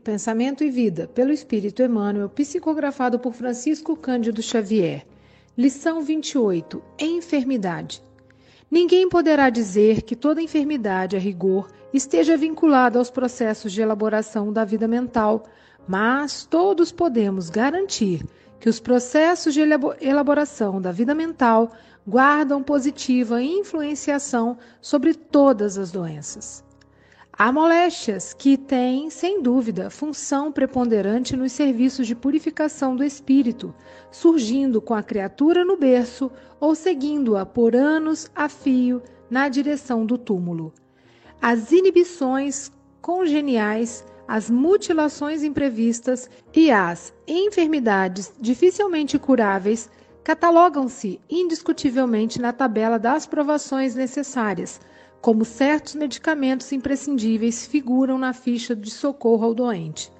Pensamento e Vida, pelo Espírito Emmanuel, psicografado por Francisco Cândido Xavier. Lição 28: Enfermidade. Ninguém poderá dizer que toda enfermidade, a rigor, esteja vinculada aos processos de elaboração da vida mental, mas todos podemos garantir que os processos de elaboração da vida mental guardam positiva influenciação sobre todas as doenças. Há moléstias que têm, sem dúvida, função preponderante nos serviços de purificação do espírito, surgindo com a criatura no berço ou seguindo-a por anos a fio na direção do túmulo. As inibições congeniais, as mutilações imprevistas e as enfermidades dificilmente curáveis catalogam-se indiscutivelmente na tabela das provações necessárias como certos medicamentos imprescindíveis figuram na ficha de socorro ao doente.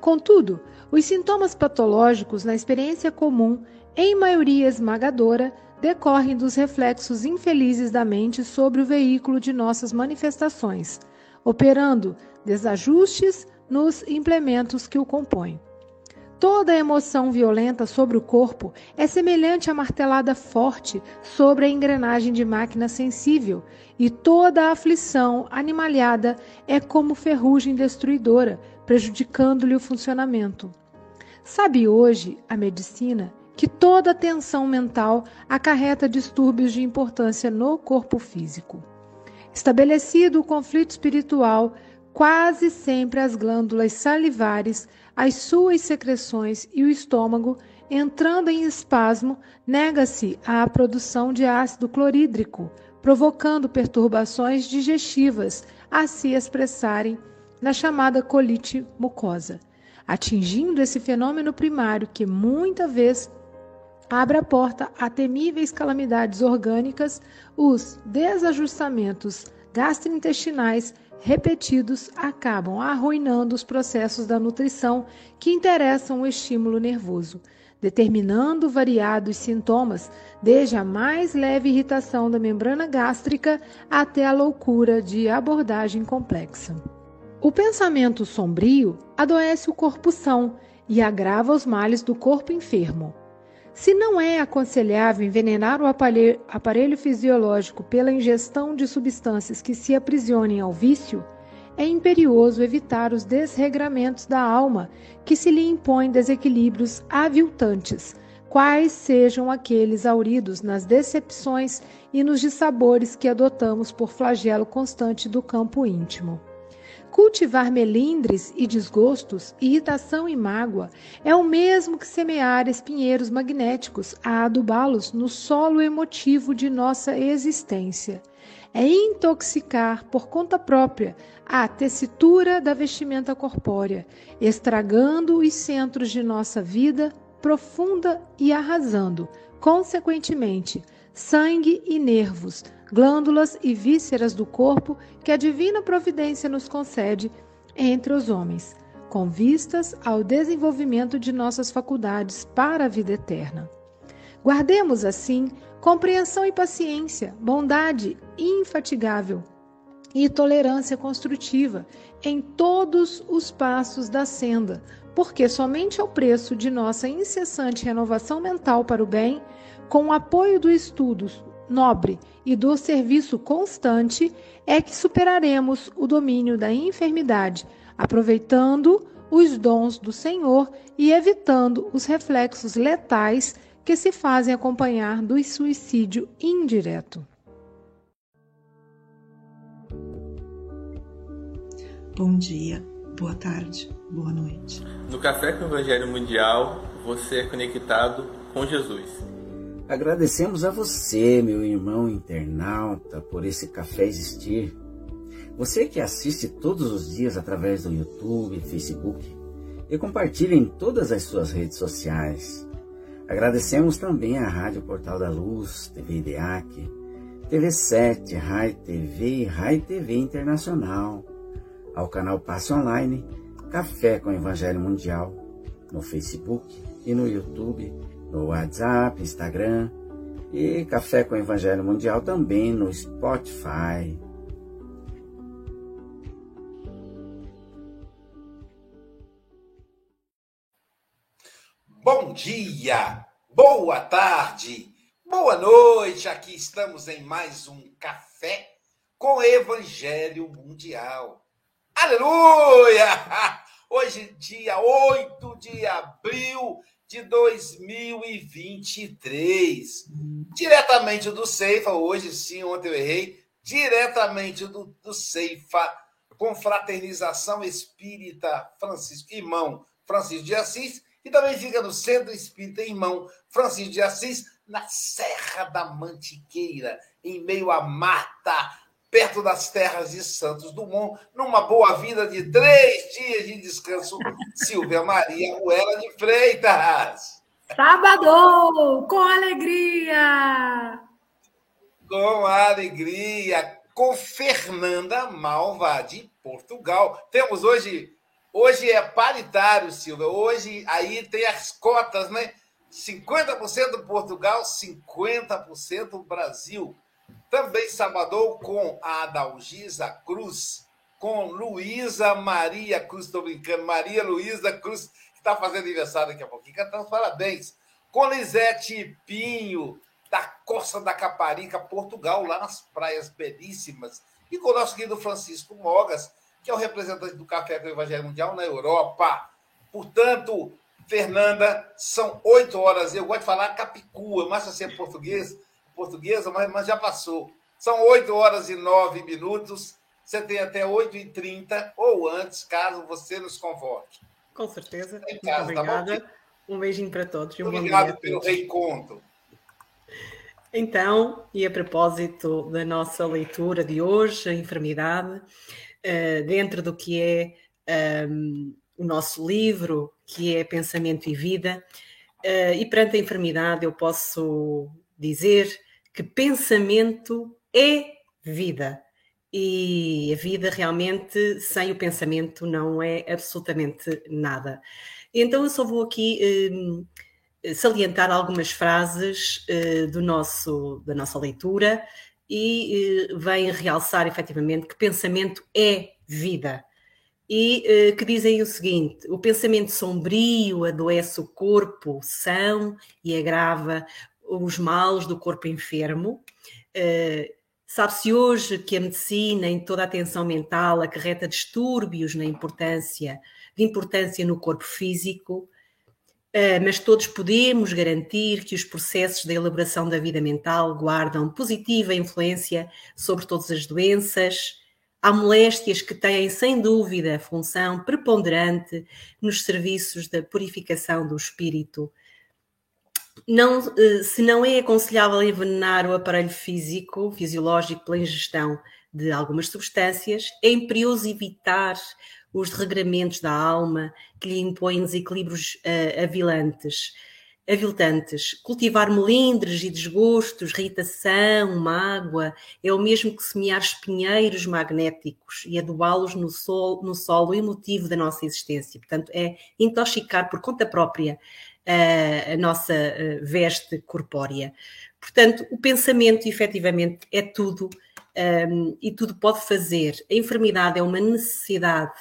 Contudo, os sintomas patológicos, na experiência comum, em maioria esmagadora, decorrem dos reflexos infelizes da mente sobre o veículo de nossas manifestações, operando desajustes nos implementos que o compõem. Toda emoção violenta sobre o corpo é semelhante a martelada forte sobre a engrenagem de máquina sensível, e toda aflição animalhada é como ferrugem destruidora, prejudicando-lhe o funcionamento. Sabe hoje a medicina que toda tensão mental acarreta distúrbios de importância no corpo físico. Estabelecido o conflito espiritual, quase sempre as glândulas salivares as suas secreções e o estômago, entrando em espasmo, nega-se à produção de ácido clorídrico, provocando perturbações digestivas a se expressarem na chamada colite mucosa, atingindo esse fenômeno primário que muita vez abre a porta a temíveis calamidades orgânicas, os desajustamentos gastrointestinais repetidos acabam arruinando os processos da nutrição que interessam o estímulo nervoso, determinando variados sintomas, desde a mais leve irritação da membrana gástrica até a loucura de abordagem complexa. O pensamento sombrio adoece o corpo são e agrava os males do corpo enfermo. Se não é aconselhável envenenar o aparelho, fisiológico pela ingestão de substâncias que se aprisionem ao vício, é imperioso evitar os desregramentos da alma que se lhe impõem desequilíbrios aviltantes, quais sejam aqueles auridos nas decepções e nos dissabores que adotamos por flagelo constante do campo íntimo. Cultivar melindres e desgostos, irritação e mágoa é o mesmo que semear espinheiros magnéticos a adubá-los no solo emotivo de nossa existência. É intoxicar por conta própria a tessitura da vestimenta corpórea, estragando os centros de nossa vida profunda e arrasando, consequentemente, sangue e nervos, glândulas e vísceras do corpo que a divina providência nos concede entre os homens, com vistas ao desenvolvimento de nossas faculdades para a vida eterna. Guardemos, assim, compreensão e paciência, bondade infatigável e tolerância construtiva em todos os passos da senda, porque somente ao preço de nossa incessante renovação mental para o bem, com o apoio do estudo nobre e do serviço constante é que superaremos o domínio da enfermidade, aproveitando os dons do Senhor e evitando os reflexos letais que se fazem acompanhar do suicídio indireto. Bom dia, boa tarde, boa noite. No Café com o Evangelho Mundial, você é conectado com Jesus. Agradecemos a você, meu irmão internauta, por esse café existir. Você que assiste todos os dias através do YouTube, Facebook e compartilha em todas as suas redes sociais. Agradecemos também à Rádio Portal da Luz, TV IDEAC, TV7, Rai TV e Rai TV Internacional, ao canal Passe Online, Café com Evangelho Mundial, no Facebook e no YouTube no WhatsApp, Instagram e Café com Evangelho Mundial também no Spotify. Bom dia, boa tarde, boa noite. Aqui estamos em mais um Café com Evangelho Mundial. Aleluia! Hoje, dia 8 de abril de 2023. Diretamente do Ceifa, hoje sim, ontem eu errei, diretamente do, do Ceifa, Confraternização Espírita Francisco, irmão Francisco de Assis, e também fica no Centro Espírita Irmão Francisco de Assis, na Serra da Mantiqueira, em meio à mata, perto das terras de Santos Dumont, numa boa vida de três dias de descanso, Silvia Maria Ruela de Freitas. Sábado, com alegria! Com alegria, com Fernanda Malva de Portugal. Temos hoje Hoje é paritário, Silvia. Hoje aí tem as cotas, né? 50% Portugal, 50% Brasil. Também sabadou com a Adalgisa Cruz, com Luísa Maria Cruz, estou brincando, Maria Luísa Cruz, que está fazendo aniversário daqui a pouquinho, cantando parabéns. Com Lisete Pinho, da Costa da Caparica, Portugal, lá nas praias belíssimas. E com o nosso querido Francisco Mogas, que é o representante do Café com o Evangelho Mundial na Europa. Portanto, Fernanda, são oito horas. Eu gosto de falar Capicua, mas você é português, portuguesa, mas, mas já passou. São oito horas e nove minutos. Você tem até oito e trinta ou antes, caso você nos convoque. Com certeza. Muito casa, tá obrigada. Tá um beijinho para todos. Um Obrigado pelo reencontro. Então, e a propósito da nossa leitura de hoje, a enfermidade, uh, dentro do que é um, o nosso livro, que é Pensamento e Vida. Uh, e perante a enfermidade, eu posso dizer que pensamento é vida. E a vida realmente, sem o pensamento, não é absolutamente nada. Então, eu só vou aqui um, salientar algumas frases uh, do nosso, da nossa leitura e uh, vem realçar efetivamente que pensamento é vida. E uh, que dizem o seguinte: o pensamento sombrio adoece o corpo são e agrava os males do corpo enfermo. Uh, Sabe-se hoje que a medicina, em toda a atenção mental, acarreta distúrbios na importância, de importância no corpo físico, Uh, mas todos podemos garantir que os processos da elaboração da vida mental guardam positiva influência sobre todas as doenças. Há moléstias que têm, sem dúvida, função preponderante nos serviços da purificação do espírito. Não, uh, se não é aconselhável envenenar o aparelho físico, fisiológico, pela ingestão de algumas substâncias, é imperioso evitar os regramentos da alma que lhe impõem desequilíbrios uh, avilantes, aviltantes. Cultivar melindres e desgostos, irritação, mágoa, é o mesmo que semear espinheiros magnéticos e adubá-los no, sol, no solo emotivo da nossa existência. Portanto, é intoxicar por conta própria uh, a nossa veste corpórea. Portanto, o pensamento, efetivamente, é tudo um, e tudo pode fazer. A enfermidade é uma necessidade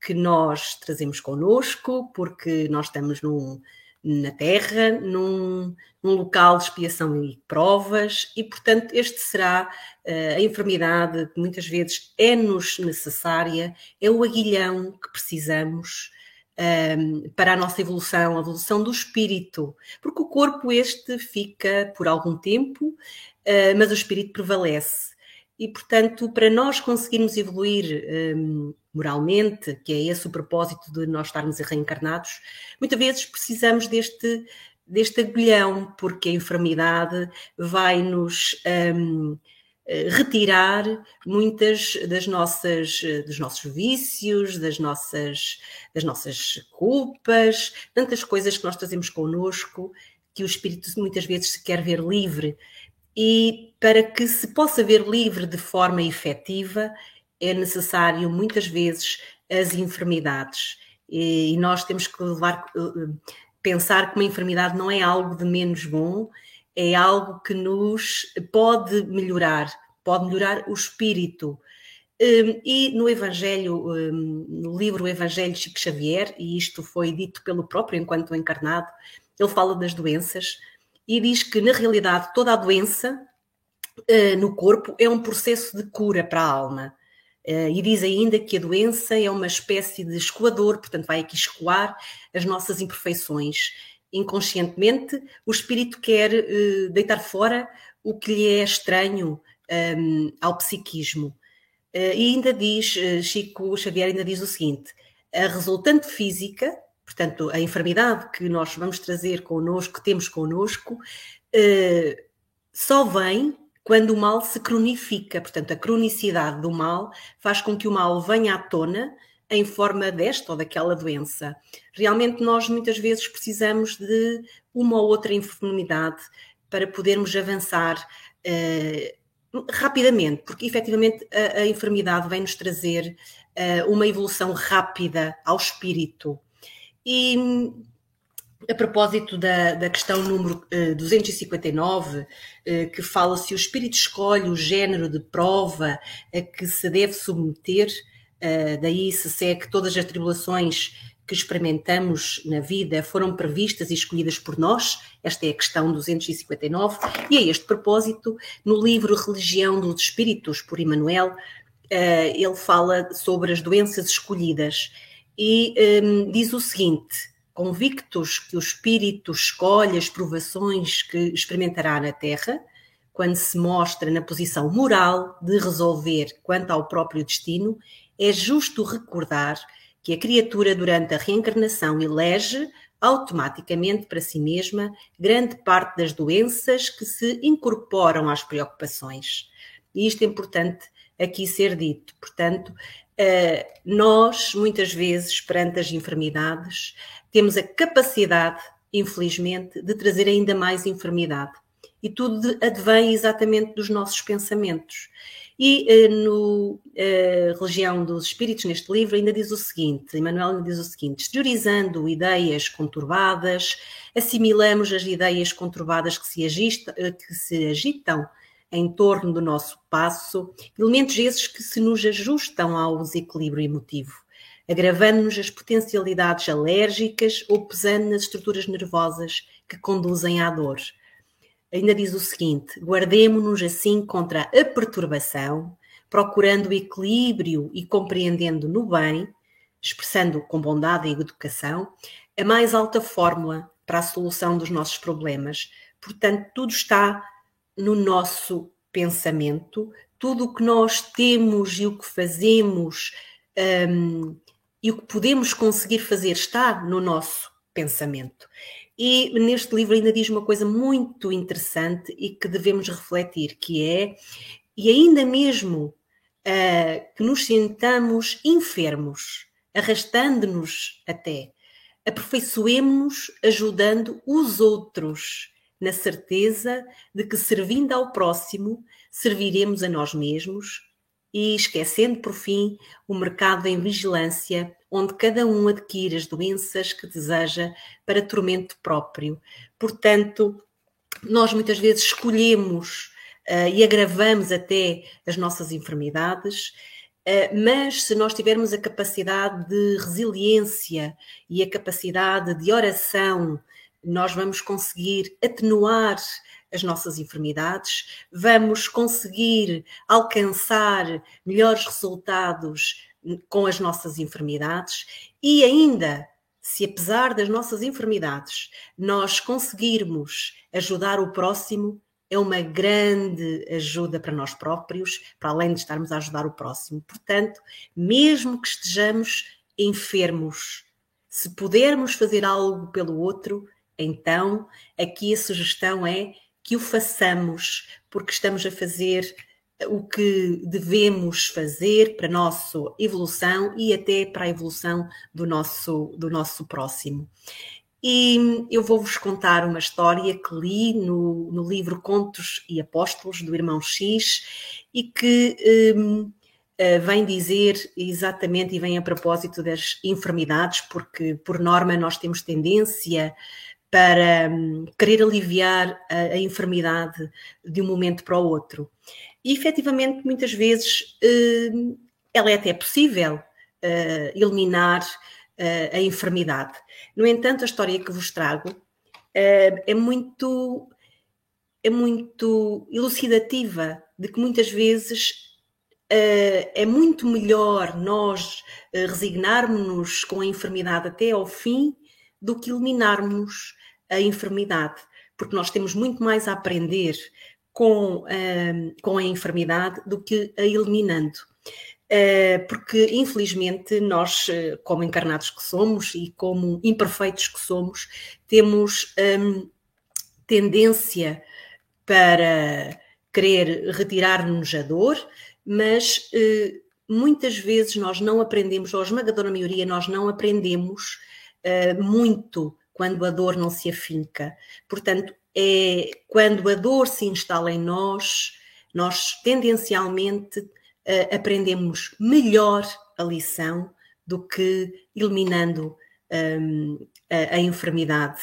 que nós trazemos connosco, porque nós estamos num, na Terra, num, num, local de expiação e provas, e portanto, este será uh, a enfermidade que muitas vezes é-nos necessária, é o aguilhão que precisamos. Um, ehm, para a nossa evolução, a evolução do espírito, porque o corpo este fica por algum tempo, uh, mas o espírito prevalece. E, portanto, para nós conseguirmos evoluir um, moralmente, que é esse o propósito de nós estarmos reencarnados, muitas vezes precisamos deste, deste agulhão, porque a enfermidade vai nos um, retirar muitas das nossas dos nossos vícios, das nossas das nossas culpas, tantas coisas que nós trazemos connosco que o espírito muitas vezes se quer ver livre e para que se possa ver livre de forma efetiva, é necessário muitas vezes as enfermidades. E nós temos que levar, eh, pensar que uma enfermidade não é algo de menos bom, é algo que nos pode melhorar, pode melhorar o espírito. Hum, e no Evangelho, hum, no livro Evangelho de Chico Xavier, e isto foi dito pelo próprio enquanto encarnado, ele fala das doenças e diz que, na realidade, toda a doença uh, no corpo é um processo de cura para a alma. Uh, e diz ainda que a doença é uma espécie de escoador, portanto, vai aqui escoar as nossas imperfeições. Inconscientemente, o espírito quer uh, deitar fora o que lhe é estranho um, ehm, ao psiquismo. Uh, e ainda diz, Chico Xavier ainda diz o seguinte: a resultante física, portanto, a enfermidade que nós vamos trazer connosco, que temos connosco, só vem quando o mal se cronifica. Portanto, a cronicidade do mal faz com que o mal venha à tona em forma desta ou daquela doença. Realmente, nós muitas vezes precisamos de uma ou outra enfermidade para podermos avançar uh, rapidamente, porque efetivamente a, a enfermidade vem nos trazer uh, uma evolução rápida ao espírito. E a propósito da, da questão número uh, 259, uh, que fala se o espírito escolhe o género de prova a que se deve submeter, uh, daí se segue que todas as tribulações que experimentamos na vida foram previstas e escolhidas por nós, esta é a questão 259, e a este propósito, no livro Religião dos Espíritos, por Emmanuel, uh, ele fala sobre as doenças escolhidas e um, diz o seguinte convictos que o espírito escolhe as provações que experimentará na Terra, quando se mostra na posição moral de resolver quanto ao próprio destino, é justo recordar que a criatura, durante a reencarnação, elege automaticamente para si mesma grande parte das doenças que se incorporam às preocupações. E isto é importante aqui ser dito. Portanto, eh, nós, muitas vezes, perante as enfermidades, temos a capacidade, infelizmente, de trazer ainda mais enfermidade. E tudo advém exatamente dos nossos pensamentos. E uh, no uh, Religião dos Espíritos, neste livro, ainda diz o seguinte: Emmanuel ainda diz o seguinte: exteriorizando ideias conturbadas, assimilamos as ideias conturbadas que se, agista, eh, que se agitam em torno do nosso passo, elementos esses que se nos ajustam ao desequilíbrio emotivo agravando-nos as potencialidades alérgicas ou pesando nas estruturas nervosas que conduzem à dor. Ainda diz o seguinte: guardemo-nos assim contra a perturbação, procurando o equilíbrio e compreendendo no bem, expressando com bondade e educação, a mais alta fórmula para a solução dos nossos problemas. Portanto, tudo está no nosso pensamento, tudo o que nós temos e o que fazemos um, e o que podemos conseguir fazer está no nosso pensamento. E neste livro ainda diz uma coisa muito interessante e que devemos refletir, que é, e ainda mesmo uh, que nos sentamos enfermos, arrastando-nos até, aperfeiçoemos-nos ajudando os outros, na certeza de que servindo ao próximo, serviremos a nós mesmos e esquecendo por fim o mercado em vigilância, onde cada um adquire as doenças que deseja para tormento próprio. Portanto, nós muitas vezes escolhemos uh, e agravamos até as nossas enfermidades, uh, mas se nós tivermos a capacidade de resiliência e a capacidade de oração, nós vamos conseguir atenuar as nossas enfermidades, vamos conseguir alcançar melhores resultados com as nossas enfermidades e ainda se apesar das nossas enfermidades nós conseguirmos ajudar o próximo, é uma grande ajuda para nós próprios, para além de estarmos a ajudar o próximo. Portanto, mesmo que estejamos enfermos, se pudermos fazer algo pelo outro, então aqui a sugestão é que o façamos, porque estamos a fazer o que devemos fazer para a nossa evolução e até para a evolução do nosso, do nosso próximo. E eu vou-vos contar uma história que li no, no livro Contos e Apóstolos, do irmão X, e que um, eh, vem dizer exatamente e vem a propósito das enfermidades, porque por norma nós temos tendência para um, querer aliviar a, a, enfermidade de um momento para o outro. E efetivamente, muitas vezes, uh, ela é até possível uh, eliminar uh, a enfermidade. No entanto, a história que vos trago é muito é muito elucidativa de que muitas vezes é muito melhor nós resignarmos-nos com a enfermidade até ao fim do que eliminarmos a enfermidade, porque nós temos muito mais a aprender com, com a enfermidade do que a eliminando. Uh, porque infelizmente nós, uh, como encarnados que somos e como imperfeitos que somos, temos um, tendência para querer retirar-nos a dor, mas uh, muitas vezes nós não aprendemos, ou a esmagadora maioria, nós não aprendemos muito quando a dor não se afinca. Portanto, é quando a dor se instala em nós, nós tendencialmente uh, aprendemos melhor a lição do que eliminando um, a, a, enfermidade.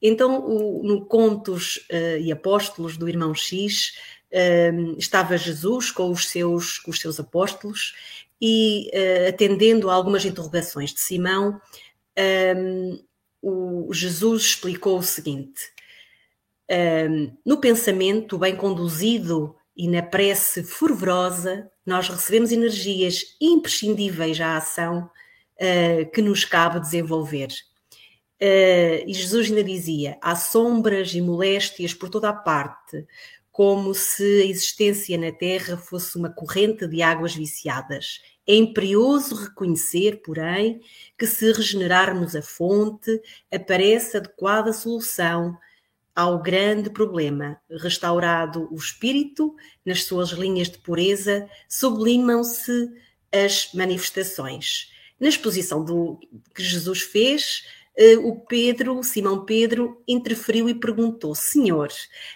Então, o, no Contos uh, e Apóstolos do Irmão X, um, estava Jesus com os seus, com os seus apóstolos e, uh, atendendo a algumas interrogações de Simão, um, o Jesus explicou o seguinte: um, no pensamento bem conduzido e na prece fervorosa, nós recebemos energias imprescindíveis à ação uh, que nos cabe desenvolver. Uh, e Jesus ainda dizia: há sombras e moléstias por toda a parte, como se a existência na Terra fosse uma corrente de águas viciadas. É imperioso reconhecer, porém, que se regenerarmos a fonte, aparece adequada solução ao grande problema. Restaurado o espírito, nas suas linhas de pureza, sublimam-se as manifestações. Na exposição do que Jesus fez, o Pedro, Simão Pedro, interferiu e perguntou: Senhor,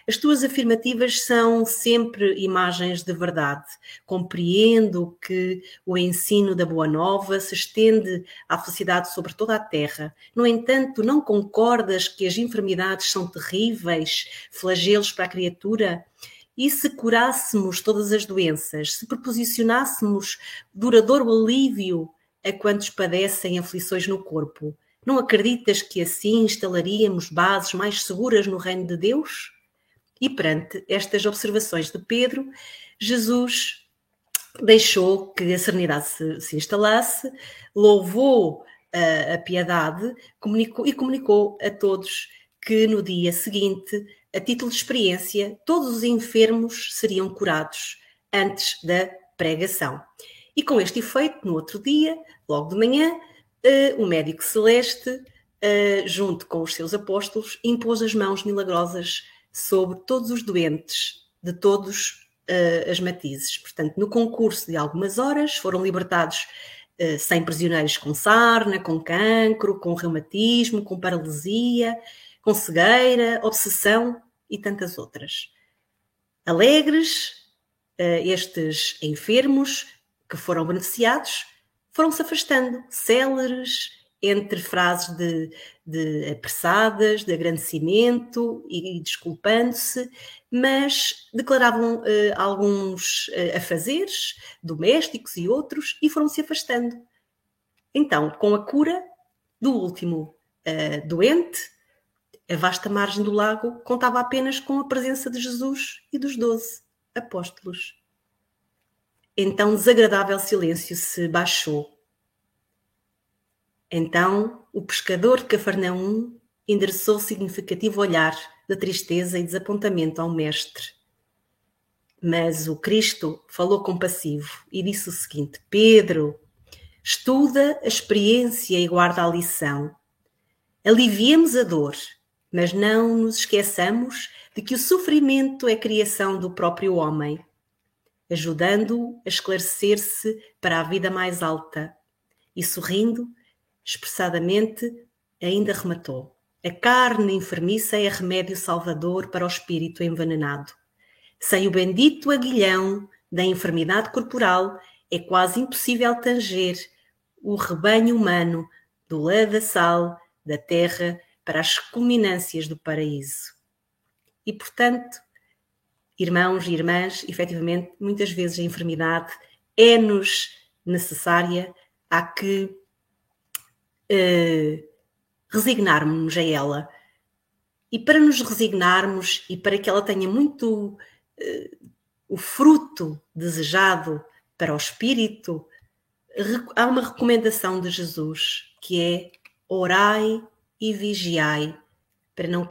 as tuas afirmativas são sempre imagens de verdade. Compreendo que o ensino da Boa Nova se estende à felicidade sobre toda a terra. No entanto, não concordas que as enfermidades são terríveis, flagelos para a criatura? E se curássemos todas as doenças, se proposicionássemos duradouro alívio a quantos padecem aflições no corpo, não acreditas que assim instalaríamos bases mais seguras no reino de Deus? E perante estas observações de Pedro, Jesus deixou que a serenidade se, se instalasse, louvou a, a piedade comunicou, e comunicou a todos que no dia seguinte, a título de experiência, todos os enfermos seriam curados antes da pregação. E com este efeito, no outro dia, logo de manhã, uh, o médico celeste, uh, junto com os seus apóstolos, impôs as mãos milagrosas sobre todos os doentes de todos uh, as matizes. Portanto, no concurso de algumas horas, foram libertados uh, 100 prisioneiros com sarna, com cancro, com reumatismo, com paralisia, com cegueira, obsessão e tantas outras. Alegres, estes enfermos que foram beneficiados foram-se afastando, céleres, entre frases de, de apressadas, de agradecimento e, e desculpando-se, mas declaravam uh, alguns uh, afazeres domésticos e outros e foram-se afastando. Então, com a cura do último uh, doente, a vasta margem do lago contava apenas com a presença de Jesus e dos doze apóstolos. Então desagradável silêncio se baixou. Então o pescador de Cafarnaum endereçou significativo olhar de tristeza e desapontamento ao mestre. Mas o Cristo falou compassivo e disse o seguinte: Pedro, estuda a experiência e guarda a lição. Aliviemos a dor, mas não nos esqueçamos de que o sofrimento é criação do próprio homem ajudando-o a esclarecer-se para a vida mais alta. E sorrindo, expressadamente, ainda rematou: A carne enfermiça é remédio salvador para o espírito envenenado. Sem o bendito aguilhão da enfermidade corporal, é quase impossível tanger o rebanho humano do ladaçal da terra para as culminâncias do paraíso. E, portanto, irmãos e irmãs, efetivamente, muitas vezes a enfermidade é-nos necessária, há que uh, resignarmos a ela E para nos resignarmos e para que ela tenha muito uh, o fruto desejado para o espírito, há uma recomendação de Jesus que é orai e vigiai para não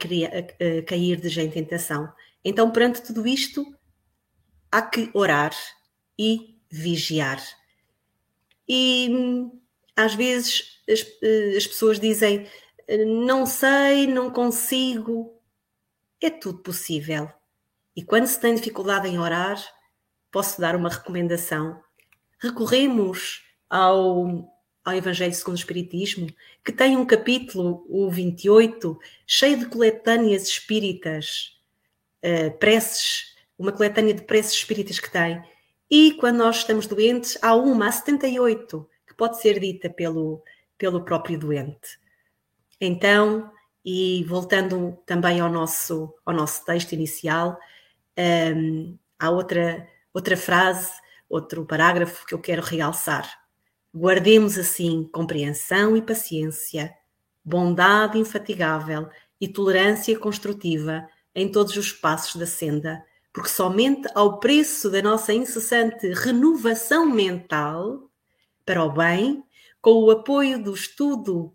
cair de em tentação. Então, perante tudo isto, há que orar e vigiar. E às vezes as, eh, as pessoas dizem: não sei, não consigo. É tudo possível. E quando se tem dificuldade em orar, posso dar uma recomendação. Recorremos ao, ao Evangelho segundo o Espiritismo, que tem um capítulo, o 28, cheio de coletâneas espíritas, uh, preces, uma coletânea de preces espíritas que tem. E quando nós estamos doentes, há uma, a 78, que pode ser dita pelo, pelo próprio doente. Então, e voltando também ao nosso, ao nosso texto inicial, um, ehm, há outra, outra frase, outro parágrafo que eu quero realçar. Guardemos assim compreensão e paciência, bondade infatigável e tolerância construtiva em todos os passos da senda, porque somente ao preço da nossa incessante renovação mental para o bem, com o apoio do estudo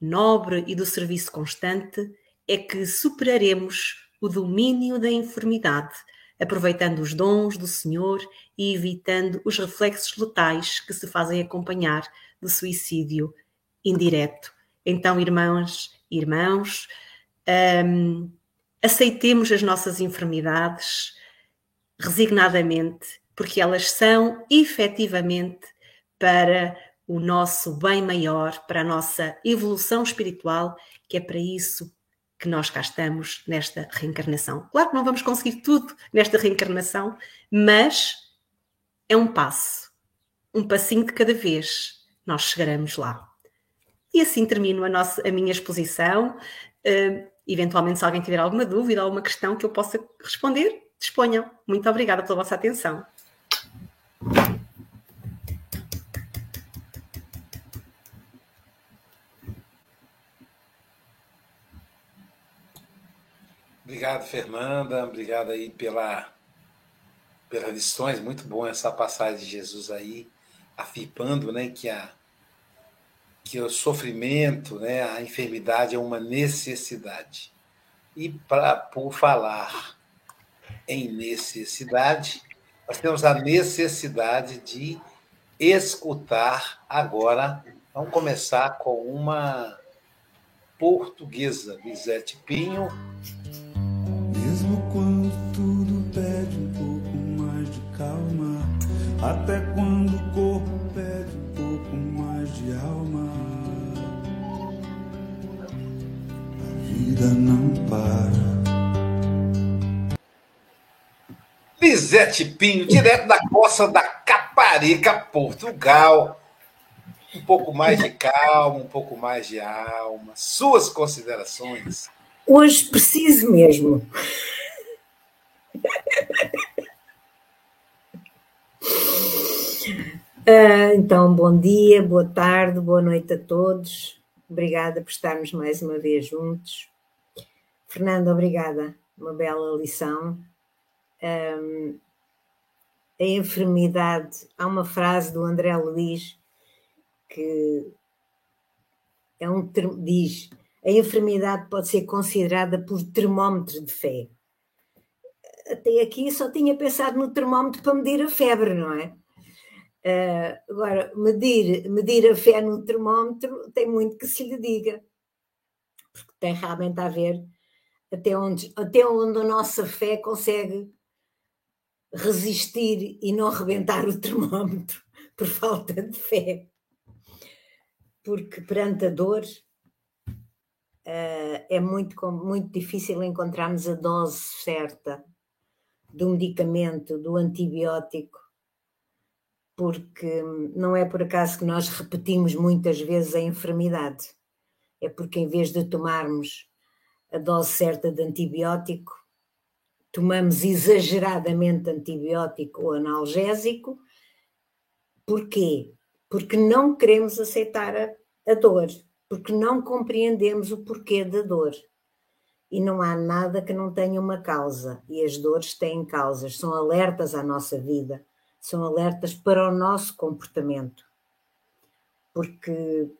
nobre e do serviço constante, é que superaremos o domínio da enfermidade aproveitando os dons do Senhor e evitando os reflexos letais que se fazem acompanhar do suicídio indireto. Então, irmãs irmãos, um, aceitemos as nossas enfermidades resignadamente, porque elas são efetivamente para o nosso bem maior, para a nossa evolução espiritual, que é para isso que nós cá estamos nesta reencarnação. Claro que não vamos conseguir tudo nesta reencarnação, mas é um passo, um passinho de cada vez, nós chegaremos lá. E assim termino a, nossa, a minha exposição. Uh, eventualmente, se alguém tiver alguma dúvida, alguma questão que eu possa responder, disponham. Muito obrigada pela vossa atenção. Obrigado, Fernanda. Obrigado aí pela, pelas lições. Muito bom essa passagem de Jesus aí, afirmando né, que, a, que o sofrimento, né, a enfermidade é uma necessidade. E pra, por falar em necessidade, nós temos a necessidade de escutar agora. Vamos começar com uma portuguesa, Lisete Pinho mesmo quando tudo pede um pouco mais de calma, até quando o corpo pede de alma. A vida não para. Lisete Pinho, direto da costa da Caparica, Portugal. Um pouco mais de calma, um pouco mais de alma. Suas considerações. Hoje preciso mesmo. Uh, então, bom dia, boa tarde, boa noite a todos. Obrigada por estarmos mais uma vez juntos. Fernanda, obrigada. Uma bela lição. Um, a enfermidade, há uma frase do André Luiz que é um diz a enfermidade pode ser considerada por termómetro de fé. Até aqui só tinha pensado no termómetro para medir a febre, não é? Uh, agora, medir, medir a fé no termómetro tem muito que se lhe diga, porque tem realmente a ver até onde, até onde a nossa fé consegue resistir e não rebentar o termómetro por falta de fé. Porque perante a dor, uh, é muito, muito difícil encontrarmos a dose certa do medicamento, do antibiótico, porque não é por acaso que nós repetimos muitas vezes a enfermidade, é porque em vez de tomarmos a dose certa de antibiótico, tomamos exageradamente antibiótico ou analgésico. Porquê? Porque não queremos aceitar a, a dor porque não compreendemos o porquê da dor. e não há nada que não tenha uma causa. E as dores têm causas, são alertas à nossa vida, são alertas para o nosso comportamento. Porque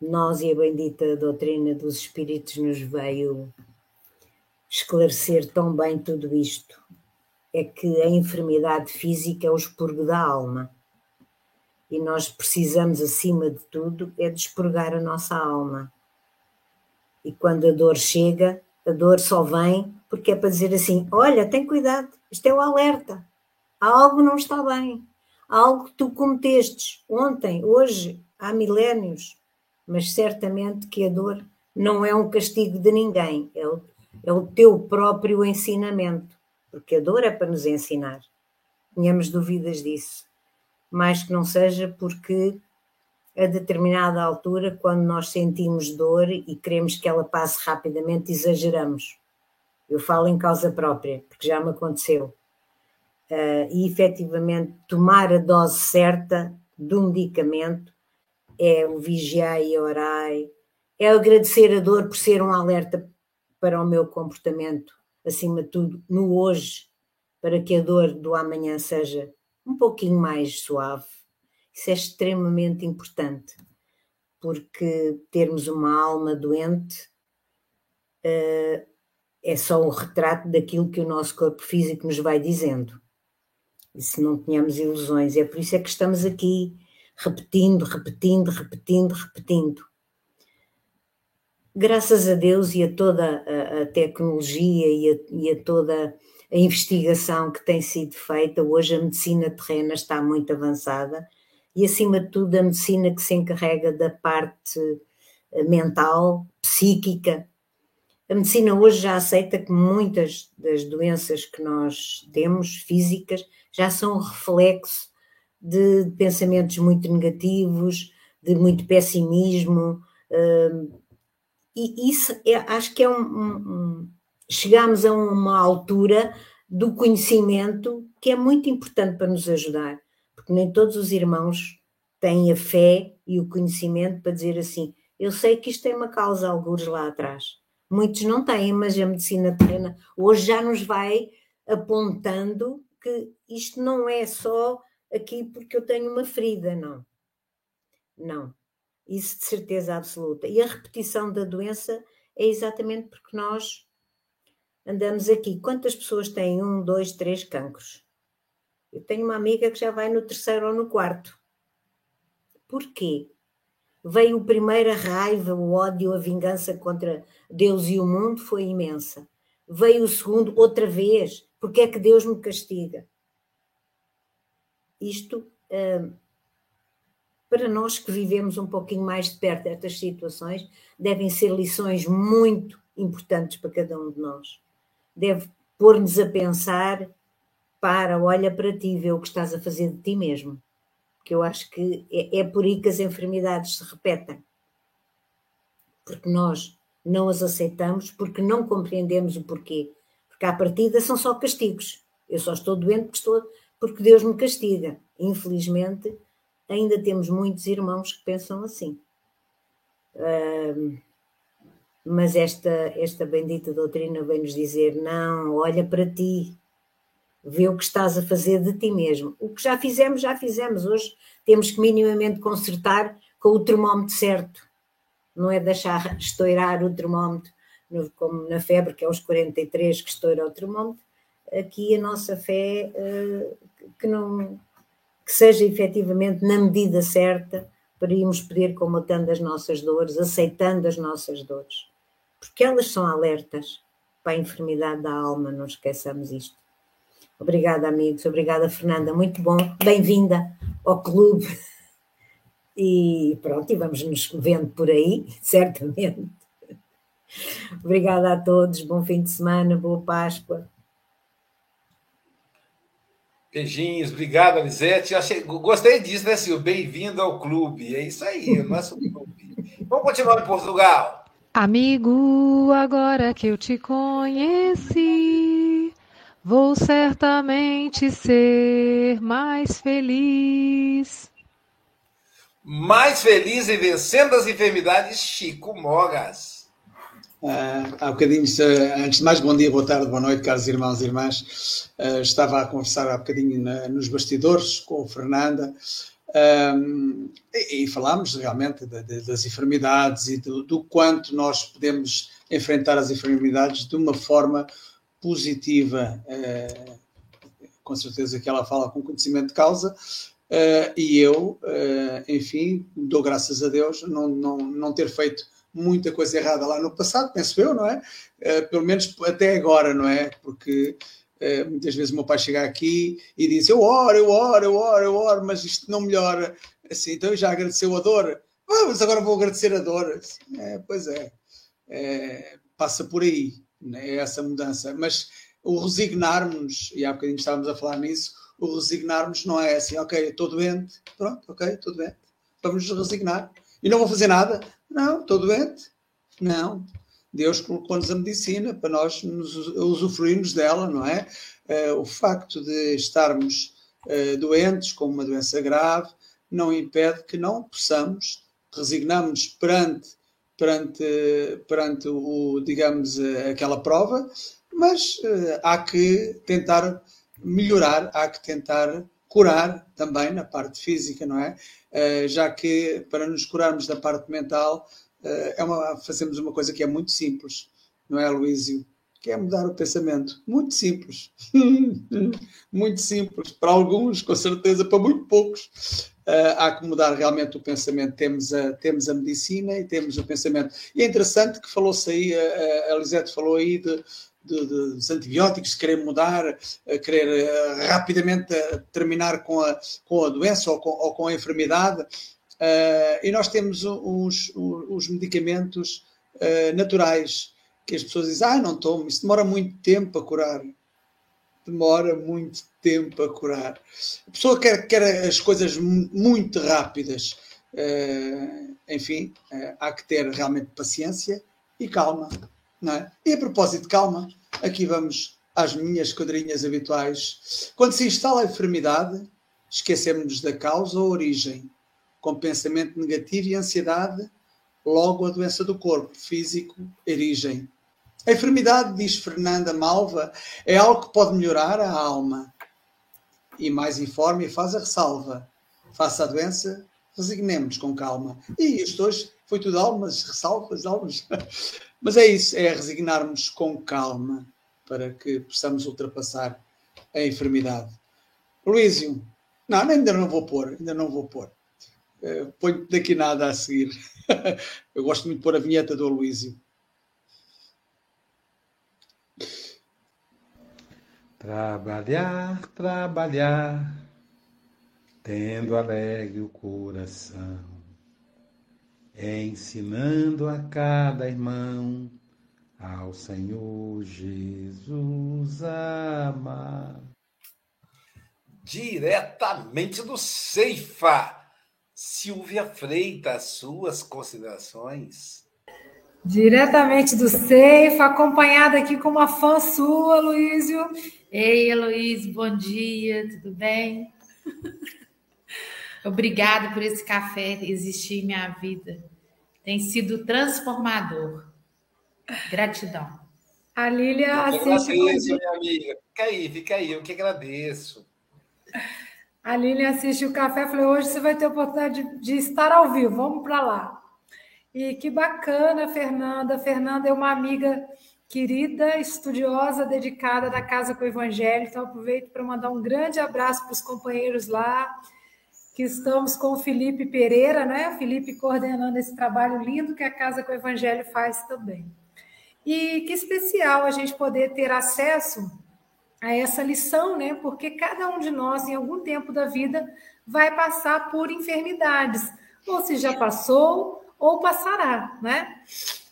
nós e a bendita doutrina dos Espíritos nos veio esclarecer tão bem tudo isto. É que a enfermidade física é o expurgo da alma. E nós precisamos, acima de tudo, é de expurgar a nossa alma e quando a dor chega, a dor só vem porque é para dizer assim: olha, tem cuidado, isto é o alerta, algo não está bem, algo que tu cometestes ontem, hoje, há milénios, mas certamente que a dor não é um castigo de ninguém, é o, é o teu próprio ensinamento, porque a dor é para nos ensinar. Tenhamos dúvidas disso, mais que não seja porque a determinada altura, quando nós sentimos dor e queremos que ela passe rapidamente, exageramos. Eu falo em causa própria, porque já me aconteceu. Uh, e efetivamente, tomar a dose certa do medicamento é o vigiar e orar, é agradecer a dor por ser um alerta para o meu comportamento, acima de tudo, no hoje, para que a dor do amanhã seja um pouquinho mais suave isso é extremamente importante, porque termos uma alma doente uh, é só um retrato daquilo que o nosso corpo físico nos vai dizendo. Se não tenhamos ilusões, é por isso é que estamos aqui repetindo, repetindo, repetindo, repetindo. Graças a Deus e a toda a, a tecnologia e a, e a toda a investigação que tem sido feita, hoje a medicina terrena está muito avançada e, acima de tudo, a medicina que se encarrega da parte eh, mental, psíquica. A medicina hoje já aceita que muitas das doenças que nós temos, físicas, já são reflexo de pensamentos muito negativos, de muito pessimismo. Hum, e isso é, acho que é um, um, chegamos a uma altura do conhecimento que é muito importante para nos ajudar porque nem todos os irmãos têm a fé e o conhecimento para dizer assim: eu sei que isto tem uma causa, alguns lá atrás. Muitos não têm, mas a medicina terrena hoje já nos vai apontando que isto não é só aqui porque eu tenho uma ferida, não. Não. Isso de certeza absoluta. E a repetição da doença é exatamente porque nós andamos aqui. Quantas pessoas têm um, dois, três cancros? Eu tenho uma amiga que já vai no terceiro ou no quarto. Porquê? Veio primeiro a raiva, o ódio, a vingança contra Deus e o mundo foi imensa. Veio o segundo outra vez. Porque é que Deus me castiga? Isto, hum, para nós que vivemos um pouquinho mais de perto destas situações, devem ser lições muito importantes para cada um de nós. Deve pôr-nos a pensar para, olha para ti, vê o que estás a fazer de ti mesmo. Porque eu acho que é, é por aí que as enfermidades se repetem. Porque nós não as aceitamos, porque não compreendemos o porquê. Porque à partida são só castigos. Eu só estou doente porque, estou, porque Deus me castiga. Infelizmente, ainda temos muitos irmãos que pensam assim. Uh, mas esta, esta bendita doutrina vem nos dizer: não, olha para ti, vê o que estás a fazer de ti mesmo. O que já fizemos, já fizemos. Hoje temos que minimamente consertar com o termómetro certo. Não é deixar estourar o termómetro, como na febre, que é os 43 que estoura o termómetro. Aqui a nossa fé eh, que não que seja efetivamente na medida certa para irmos poder combatendo as nossas dores, aceitando as nossas dores. Porque elas são alertas para a enfermidade da alma, não esqueçamos isto. Obrigada, amigos. Obrigada, Fernanda. Muito bom. Bem-vinda ao clube. E pronto, e vamos nos vendo por aí, certamente. Obrigada a todos. Bom fim de semana, boa Páscoa. Beijinhos, obrigado, Alisete. Achei, gostei disso, né, Silvio? Bem-vindo ao clube. É isso aí, o nosso clube. Vamos continuar em Portugal. Amigo, agora que eu te conheci. Vou certamente ser mais feliz. Mais feliz e vencendo as enfermidades, Chico Mogas. Uh, há bocadinho, antes de mais, bom dia, boa tarde, boa noite, caros irmãos e irmãs. Uh, estava a conversar há bocadinho na, nos bastidores com a Fernanda um, e, e, falámos realmente de, de, das enfermidades e do, do, quanto nós podemos enfrentar as enfermidades de uma forma positiva. Com certeza que ela fala com conhecimento de causa. E eu, enfim, dou graças a Deus não, não, não ter feito muita coisa errada lá no passado, penso eu, não é? Uh, pelo menos até agora, não é? Porque uh, muitas vezes o meu pai chega aqui e diz: Eu oro, eu oro, eu oro, eu oro, mas isto não melhora. Assim, então já agradeceu a dor. Ah, mas agora vou agradecer a dor. É, pois é, é, passa por aí, né, essa mudança. Mas o resignarmos, e há bocadinho estávamos a falar nisso, o resignarmos não é assim, ok, estou doente, pronto, ok, estou doente, vamos resignar e não vou fazer nada. Não, estou doente. Não. Deus colocou-nos a medicina para nós nos usufruirmos dela, não é? Uh, o facto de estarmos uh, doentes com uma doença grave não impede que não possamos resignarmos perante perante perante o digamos aquela prova, mas uh, há que tentar melhorar, há que tentar curar também na parte física, não é? Uh, já que para nos curarmos da parte mental uh, é uma, fazemos uma coisa que é muito simples, não é, Luísio? Que é mudar o pensamento. Muito simples. muito simples. Para alguns, com certeza, para muito poucos. Uh, há que mudar realmente o pensamento. Temos a, temos a medicina e temos o pensamento. E é interessante que falou-se aí, a, a Lisete falou aí de, de, de, dos antibióticos, querer mudar, querer uh, rapidamente uh, terminar com a, com a doença ou com, ou com a enfermidade. Uh, e nós temos os, os medicamentos naturais que as pessoas dizem, ah, não tomo, isso demora muito tempo a curar. Demora muito tempo a curar. A pessoa quer, quer as coisas muito rápidas. enfim, há que ter realmente paciência e calma. Não é? E a propósito de calma, aqui vamos às minhas quadrinhas habituais. Quando se instala a enfermidade, esquecemos da causa ou origem. Com pensamento negativo e ansiedade, logo a doença do corpo físico erigem. A enfermidade, diz Fernanda Malva, é algo que pode melhorar a alma. E mais informe e faz a ressalva. Faça a doença, resignemos com calma. E isto hoje foi tudo almas, ressalvas, almas. Mas é isso, é resignar-nos com calma para que possamos ultrapassar a enfermidade. Luísio, não, ainda não vou pôr, ainda não vou pôr. Uh, ponho daqui nada a seguir. Eu gosto muito de pôr a vinheta do Luísio. Trabalhar, trabalhar, tendo alegre o coração ensinando a cada irmão ao Senhor Jesus amar. Diretamente do Ceifa, Silvia Freitas, suas considerações. Diretamente do Ceifa, acompanhada aqui com uma fã sua, Luísio. Ei, Heloísio, bom dia, tudo bem? Obrigada por esse café existir em minha vida. Tem sido transformador. Gratidão. A Lília assiste. Agradeço, minha amiga. Fica aí, fica aí. Eu que agradeço. A Lília assiste o café. Falei, hoje você vai ter a oportunidade de, de estar ao vivo. Vamos para lá. E que bacana, Fernanda. Fernanda é uma amiga querida, estudiosa, dedicada da Casa com o Evangelho. Então, aproveito para mandar um grande abraço para os companheiros lá que estamos com o Felipe Pereira, né? O Felipe coordenando esse trabalho lindo que a Casa com o Evangelho faz também. E que especial a gente poder ter acesso a essa lição, né? Porque cada um de nós, em algum tempo da vida, vai passar por enfermidades, ou se já passou, ou passará, né?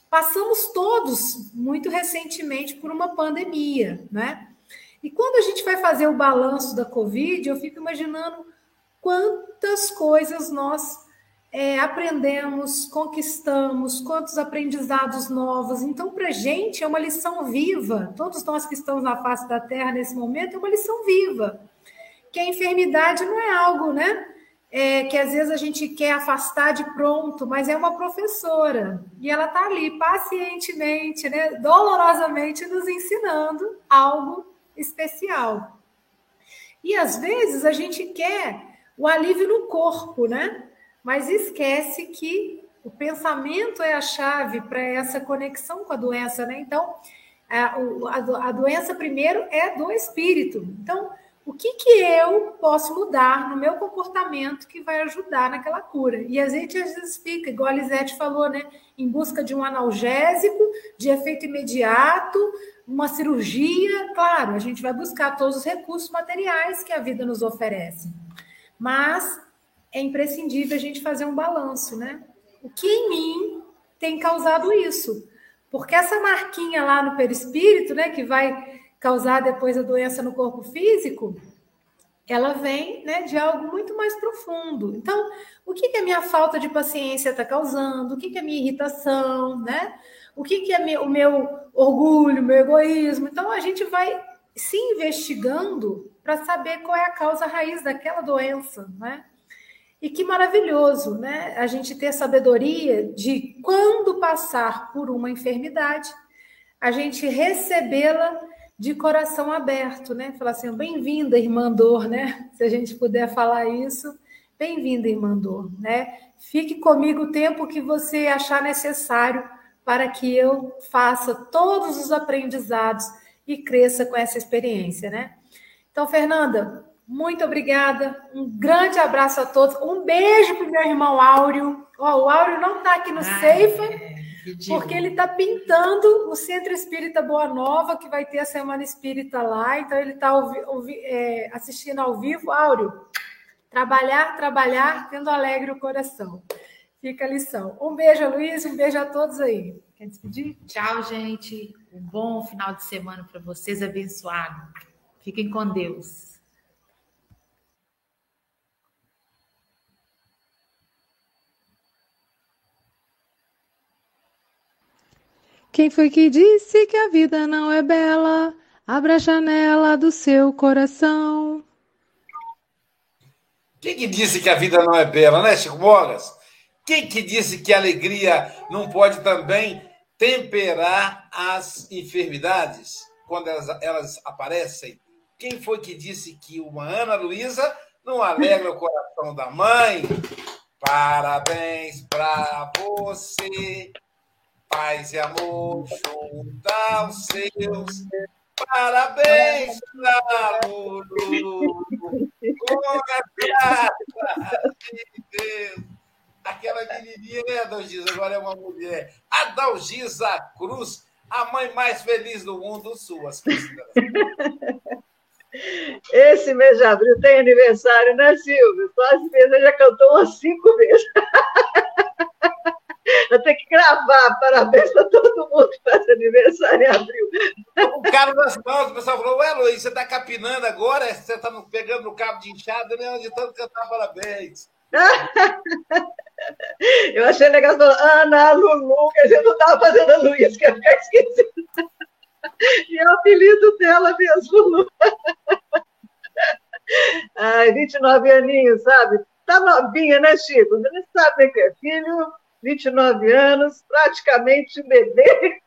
Passamos todos, muito recentemente, por uma pandemia, né? E quando a gente vai fazer o balanço da Covid, eu fico imaginando quantas coisas nós é, aprendemos, conquistamos, quantos aprendizados novos. Então, para a gente é uma lição viva. Todos nós que estamos na face da Terra nesse momento é uma lição viva. Que a enfermidade não é algo, né? é, que às vezes a gente quer afastar de pronto, mas é uma professora e ela está ali pacientemente, né, dolorosamente nos ensinando algo especial. E às vezes a gente quer o alívio no corpo, né? Mas esquece que o pensamento é a chave para essa conexão com a doença, né? Então, a, a, doença primeiro é do espírito. Então, o que, que eu posso mudar no meu comportamento que vai ajudar naquela cura? E a gente às vezes fica, igual a Lisete falou, né? Em busca de um analgésico, de efeito imediato, uma cirurgia. Claro, a gente vai buscar todos os recursos materiais que a vida nos oferece. Mas é imprescindível a gente fazer um balanço, né? O que em mim tem causado isso? Porque essa marquinha lá no perispírito, né, que vai causar depois a doença no corpo físico, ela vem né, de algo muito mais profundo. Então, o que, que a minha falta de paciência está causando? O que, que a minha irritação, né? O que, que é o meu orgulho, meu egoísmo? Então, a gente vai se investigando para saber qual é a causa raiz daquela doença, né? E que maravilhoso, né? A gente ter sabedoria de quando passar por uma enfermidade, a gente recebê-la de coração aberto, né? Falar assim, bem-vinda, irmã Dor, né? Se a gente puder falar isso, bem-vinda, irmã Dor, né? Fique comigo o tempo que você achar necessário para que eu faça todos os aprendizados e cresça com essa experiência, né? Então, Fernanda, muito obrigada. Um grande abraço a todos. Um beijo para o meu irmão Áureo. Oh, o Áureo não está aqui no Ai, Ceifa, é, porque ele está pintando o Centro Espírita Boa Nova, que vai ter a Semana Espírita lá. Então, ele está é, assistindo ao vivo. Áureo, trabalhar, trabalhar, tendo alegre o coração. Fica a lição. Um beijo, Luiz. Um beijo a todos aí. Quer despedir? Tchau, gente. Um bom final de semana para vocês, abençoado. Fiquem com Deus. Quem foi que disse que a vida não é bela? Abra a janela do seu coração. Quem que disse que a vida não é bela, né, Chico Mogas? Quem que disse que a alegria não pode também temperar as enfermidades quando elas, elas aparecem? Quem foi que disse que uma Ana Luísa não alegra o coração da mãe? Parabéns para você paz e amor junto aos seus. Parabéns para Lulu, com a graça de Deus. Aquela menininha, né, Adalgisa? Agora é uma mulher. Adalgisa Cruz, a mãe mais feliz do mundo, suas Esse mês de abril tem aniversário, né, Silvio? Às vezes já cantou umas cinco vezes. Eu tenho que gravar. Parabéns para todo mundo que faz aniversário em abril. O cara das mãos, o pessoal falou: Ué, Luiz, você está capinando agora? Você está pegando no cabo de inchada, né? De tanto cantar parabéns. Eu achei legal, Ana Lulu, que a gente não estava fazendo a Luiz, que ia ficar esquecido. E é o apelido dela mesmo, Lulu. Ai, 29 aninhos, sabe? Tá novinha, né, Chico? Não sabe o que é filho 29 anos, praticamente bebê,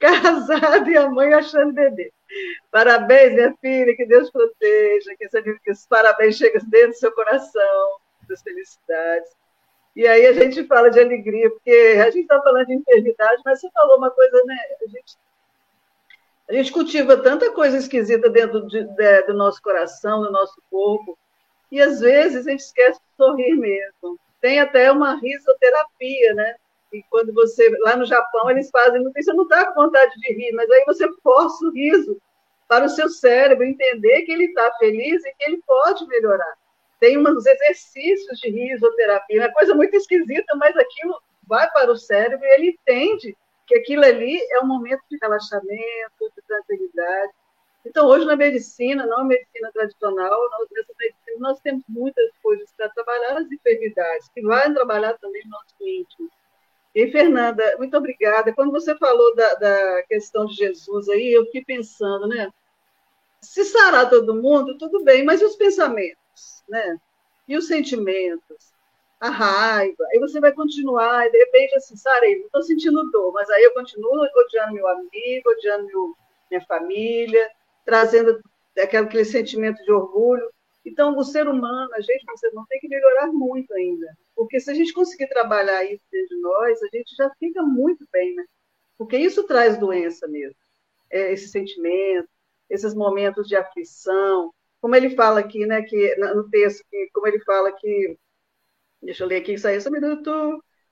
casado e a mãe achando bebê. Parabéns, minha filha, que Deus proteja, que, esses parabéns cheguem dentro do seu coração, das felicidades. E aí a gente fala de alegria, porque a gente está falando de enfermidade, mas você falou uma coisa, né? A gente, a gente cultiva tanta coisa esquisita dentro de, de, do nosso coração, do nosso corpo, e às vezes a gente esquece de sorrir mesmo. Tem até uma risoterapia, né? E quando você, lá no Japão, eles fazem, você não está com vontade de rir, mas aí você força o riso para o seu cérebro entender que ele está feliz e que ele pode melhorar. Tem uns exercícios de risoterapia, uma coisa muito esquisita, mas aquilo vai para o cérebro e ele entende que aquilo ali é um momento de relaxamento, de tranquilidade. Então, hoje na medicina, não a medicina tradicional, nós, temos muitas coisas para trabalhar as enfermidades, que vai trabalhar também o nosso íntimo. E, Fernanda, muito obrigada. Quando você falou da, da questão de Jesus aí, eu fiquei pensando, né? Se sarar todo mundo, tudo bem, mas e os pensamentos? né? E os sentimentos, a raiva. Aí você vai continuar, e de repente, assim, Sarei, não estou sentindo dor, mas aí eu continuo odiando meu amigo, odiando meu, minha família, trazendo aquele, aquele sentimento de orgulho. Então, o ser humano, a gente, você não tem que melhorar muito ainda. Porque se a gente conseguir trabalhar isso dentro de nós, a gente já fica muito bem, né? Porque isso traz doença mesmo. É, esse sentimento, esses momentos de aflição. Como ele fala aqui, né, que, no texto, que, como ele fala que. Deixa eu ler aqui, isso aí, só um minuto.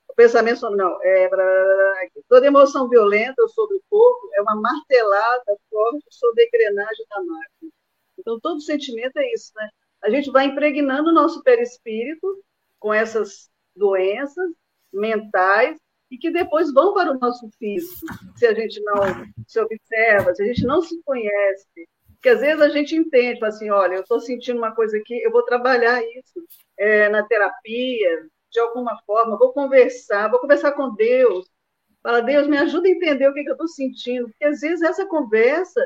O pensamento, não, é. Toda emoção violenta sobre o corpo é uma martelada forte sobre a engrenagem da máquina. Então, todo sentimento é isso, né? A gente vai impregnando o nosso perispírito com essas doenças mentais e que depois vão para o nosso físico, se a gente não se observa, se a gente não se conhece. Porque às vezes a gente entende, fala assim, olha, eu estou sentindo uma coisa aqui, eu vou trabalhar isso é, na terapia, de alguma forma, vou conversar, vou conversar com Deus. Fala, Deus, me ajuda a entender o que, que eu estou sentindo, porque às vezes essa conversa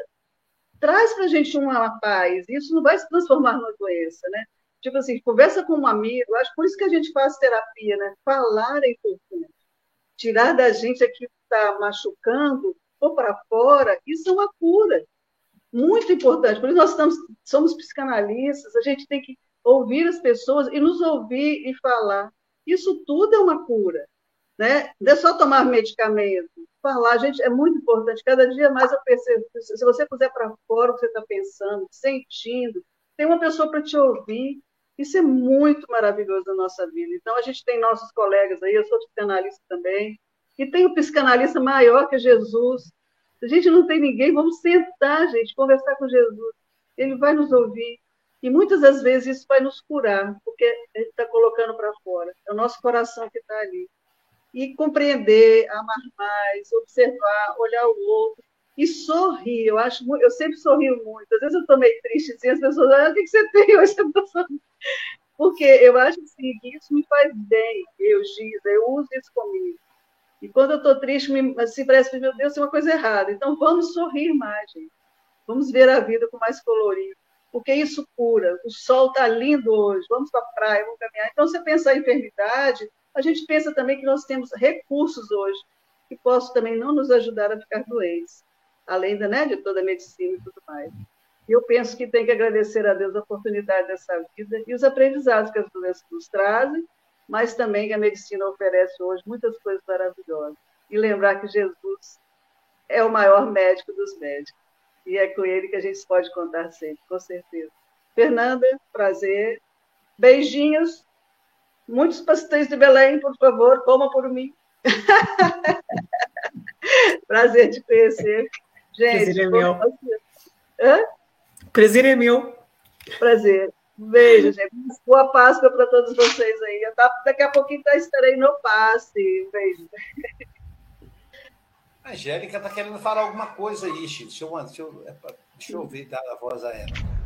traz para a gente uma paz, isso não vai se transformar numa doença, né? Tipo assim, conversa com um amigo, acho por isso que a gente faz terapia, né? Falar é importante. Tirar da gente aquilo que está machucando, ou para fora, isso é uma cura. Muito importante. Por isso nós estamos, somos psicanalistas, a gente tem que ouvir as pessoas e nos ouvir e falar. Isso tudo é uma cura. Né? Não é só tomar medicamento. Falar, gente, é muito importante. Cada dia mais eu percebo. Se você puser para fora o que você está pensando, sentindo, tem uma pessoa para te ouvir. Isso é muito maravilhoso na nossa vida. Então, a gente tem nossos colegas aí, eu sou psicanalista também, e tem o psicanalista maior que Jesus. A gente não tem ninguém, vamos sentar, gente, conversar com Jesus. Ele vai nos ouvir. E muitas das vezes isso vai nos curar, porque a gente está colocando para fora. É o nosso coração que está ali. E compreender, amar mais, observar, olhar o outro e sorrir. Eu acho, eu sempre sorrio muito. Às vezes eu estou meio triste, assim, as pessoas, ah, o que, você tem hoje? Porque eu acho assim, que isso me faz bem, eu, Giza, eu uso isso comigo. E quando eu estou triste, me, assim, parece que, meu Deus, tem uma coisa errada. Então vamos sorrir mais, gente. Vamos ver a vida com mais colorido. Porque isso cura. O sol está lindo hoje, vamos para a praia, vamos caminhar. Então, você pensar em enfermidade, a gente pensa também que nós temos recursos hoje que possam também não nos ajudar a ficar doentes além da, né, de toda a medicina e tudo mais. E eu penso que tem que agradecer a Deus a oportunidade dessa vida e os aprendizados que as doenças nos trazem, mas também que a medicina oferece hoje muitas coisas maravilhosas. E lembrar que Jesus é o maior médico dos médicos. E é com ele que a gente pode contar sempre, com certeza. Fernanda, prazer. Beijinhos. Muitos pastéis de Belém, por favor, coma por mim. prazer te conhecer. Gente, prazer é meu. Hã? Prazer é meu. Prazer. Beijo, gente. Boa Páscoa para todos vocês aí. Tá, daqui a pouquinho tá, estarei no passe. Beijo. A Angélica está querendo falar alguma coisa aí, Chico. Deixa eu, deixa eu, é deixa eu ver dar a voz a ela.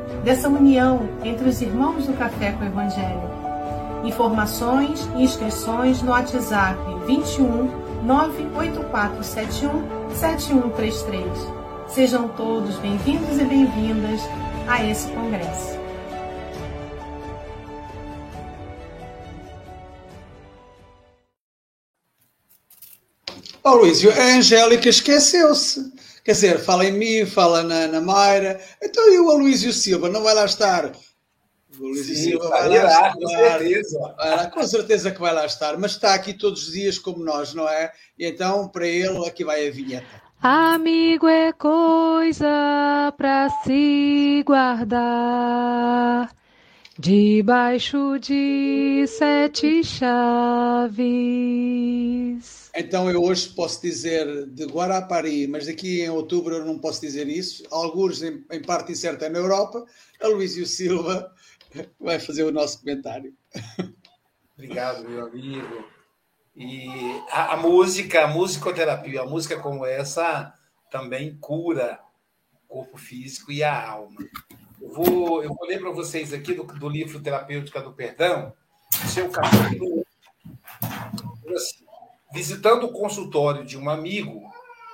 dessa união entre os irmãos do Café com o Evangelho. Informações e inscrições no WhatsApp 21 98471 7133. Sejam todos bem-vindos e bem-vindas a esse congresso. Oh, Luísio, a Angélica esqueceu-se. Quer dizer, fala em mim, fala na, na Mayra. Então e o Aloysio Silva não vai lá estar? O Aloysio Silva vai lá, estar. Com certeza. Com certeza que vai lá estar, mas está aqui todos os dias como nós, não é? E então, para ele, aqui vai a vinheta. Amigo é coisa para se guardar debaixo de sete chaves. Então eu hoje posso dizer de Guarapari, mas daqui em outubro eu não posso dizer isso. Alguns em, em parte incerta na Europa. A Luísio Silva vai fazer o nosso comentário. Obrigado, meu amigo. E a, a música, a musicoterapia, a música como essa também cura o corpo físico e a alma. Eu vou, eu vou ler para vocês aqui do, do livro Terapêutica do Perdão, seu capítulo. Assim, Visitando o consultório de um amigo,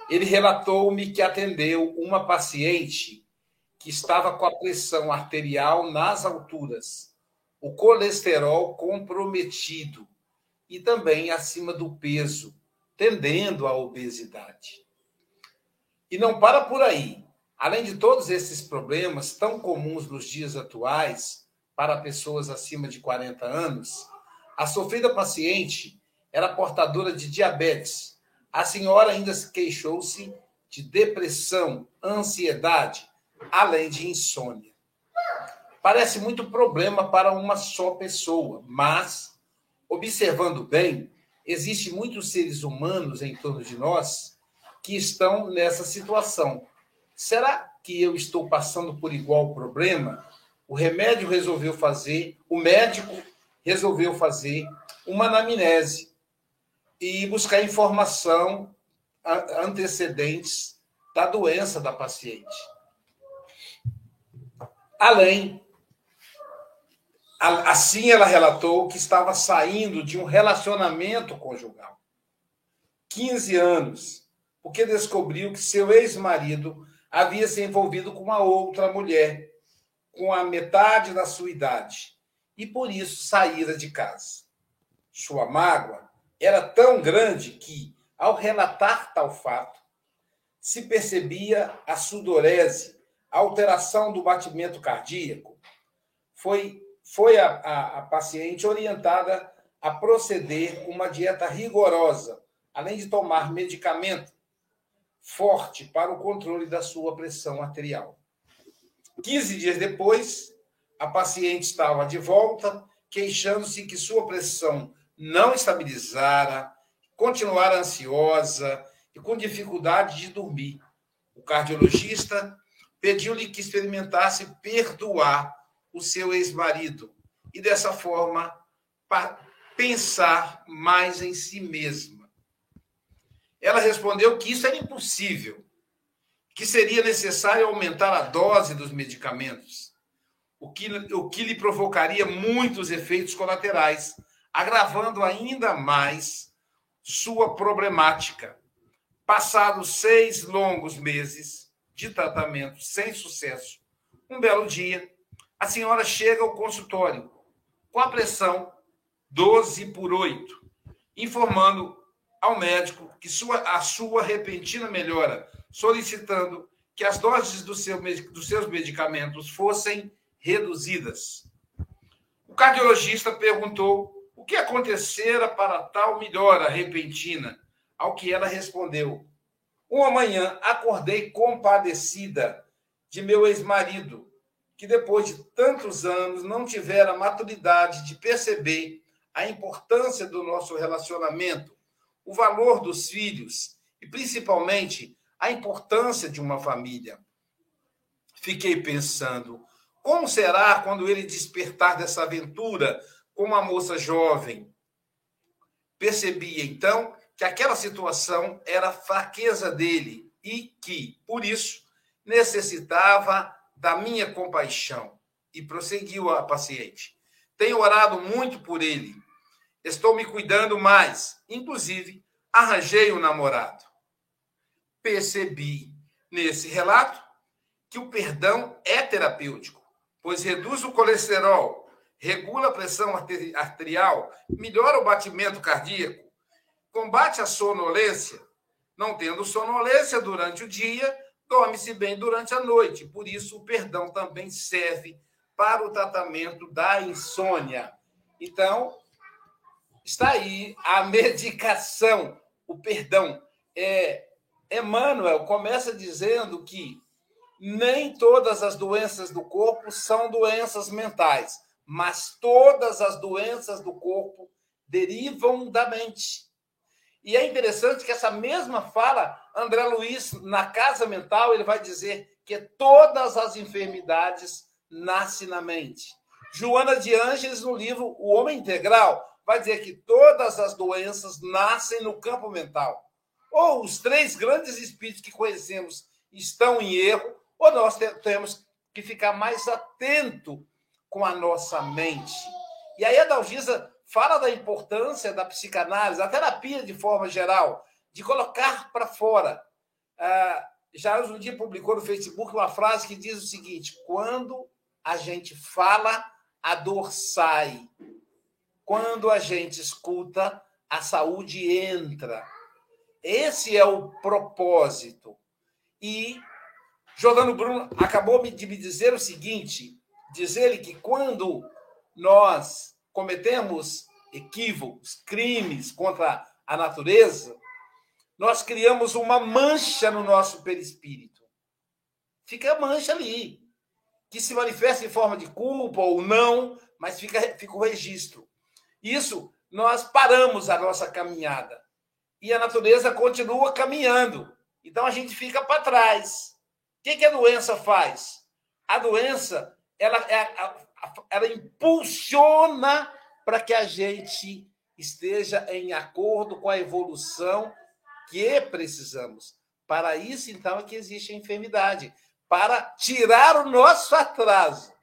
ele relatou-me que atendeu uma paciente que estava com a pressão arterial nas alturas, o colesterol comprometido e também acima do peso, tendendo à obesidade. E não para por aí. Além de todos esses problemas tão comuns nos dias atuais para pessoas acima de 40 anos, a sofrida paciente era portadora de diabetes. A senhora ainda queixou-se de depressão, ansiedade, além de insônia. Parece muito problema para uma só pessoa, mas, observando bem, existem muitos seres humanos em torno de nós que estão nessa situação. Será que eu estou passando por igual problema? O remédio resolveu fazer, o médico resolveu fazer uma anamnese e buscar informação antecedentes da doença da paciente. Além, assim ela relatou que estava saindo de um relacionamento conjugal. 15 anos, porque descobriu que seu ex-marido havia se envolvido com uma outra mulher, com a metade da sua idade, e por isso saíra de casa. Sua mágoa era tão grande que, ao relatar tal fato, se percebia a sudorese, a alteração do batimento cardíaco. Foi, foi a, a, a paciente orientada a proceder com uma dieta rigorosa, além de tomar medicamento forte para o controle da sua pressão arterial. 15 dias depois, a paciente estava de volta, queixando-se que sua pressão não estabilizara, continuara ansiosa e com dificuldade de dormir. O cardiologista pediu-lhe que experimentasse perdoar o seu ex-marido e, dessa forma, pensar mais em si mesma. Ela respondeu que isso era impossível, que seria necessário aumentar a dose dos medicamentos, o que, o que lhe provocaria muitos efeitos colaterais, agravando ainda mais sua problemática. Passados seis longos meses de tratamento sem sucesso, um belo dia, a senhora chega ao consultório com a pressão 12 por 8, informando ao médico que sua, a sua repentina melhora, solicitando que as doses do seu, dos seus medicamentos fossem reduzidas. O cardiologista perguntou o que acontecera para tal melhora repentina? Ao que ela respondeu: Uma manhã acordei compadecida de meu ex-marido, que depois de tantos anos não tivera maturidade de perceber a importância do nosso relacionamento, o valor dos filhos e principalmente a importância de uma família. Fiquei pensando, como será quando ele despertar dessa aventura com uma moça jovem. Percebia, então, que aquela situação era fraqueza dele e que, por isso, necessitava da minha compaixão. E prosseguiu a paciente. Tenho orado muito por ele. Estou me cuidando mais. Inclusive, arranjei um namorado. Percebi nesse relato que o perdão é terapêutico, pois reduz o colesterol, regula a pressão arterial, melhora o batimento cardíaco, combate a sonolência. Não tendo sonolência durante o dia, dorme-se bem durante a noite. Por isso, o perdão também serve para o tratamento da insônia. Então, está aí a medicação, o perdão. É, Emmanuel começa dizendo que nem todas as doenças do corpo são doenças mentais mas todas as doenças do corpo derivam da mente. E é interessante que essa mesma fala, André Luiz, na Casa Mental, ele vai dizer que todas as enfermidades nascem na mente. Joana de Ângeles, no livro O Homem Integral, vai dizer que todas as doenças nascem no campo mental. Ou os três grandes espíritos que conhecemos estão em erro, ou nós temos que ficar mais atento com a nossa mente. E aí a Dalgisa fala da importância da psicanálise, da terapia de forma geral, de colocar para fora. Ah, já um dia publicou no Facebook uma frase que diz o seguinte: quando a gente fala, a dor sai. Quando a gente escuta, a saúde entra. Esse é o propósito. E Jordano Bruno acabou de me dizer o seguinte: dizer que quando nós cometemos equívocos, crimes contra a natureza, nós criamos uma mancha no nosso perispírito. Fica a mancha ali, que se manifesta em forma de culpa ou não, mas fica, fica o registro. Isso, nós paramos a nossa caminhada. E a natureza continua caminhando. Então a gente fica para trás. O que, que a doença faz? A doença ela, é ela impulsiona para que a gente esteja em acordo com a evolução que precisamos. Para isso, então, é que existe a enfermidade para tirar o nosso atraso.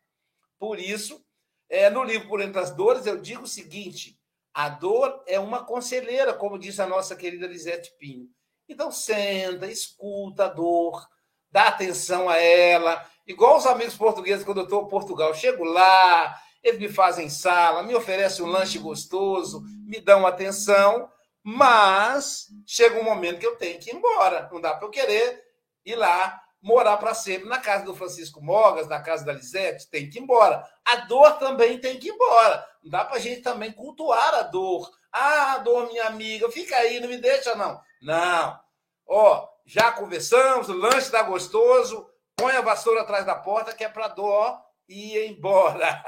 Por isso, é, no livro Por Entre as Dores, eu digo o seguinte: a dor é uma conselheira, como diz a nossa querida Lisete Pinho. Então, senta, escuta a dor, dá atenção a ela. Igual os amigos portugueses, quando eu estou em Portugal, chego lá, eles me fazem sala, me oferecem um lanche gostoso, me dão atenção, mas chega um momento que eu tenho que ir embora. Não dá para eu querer ir lá morar para sempre na casa do Francisco Mogas, na casa da Lisete, tem que ir embora. A dor também tem que ir embora. Não dá para a gente também cultuar a dor. Ah, dor, minha amiga, fica aí, não me deixa, não. Não. Ó, já conversamos, o lanche está gostoso, põe a vassoura atrás da porta, que é para dor ir embora.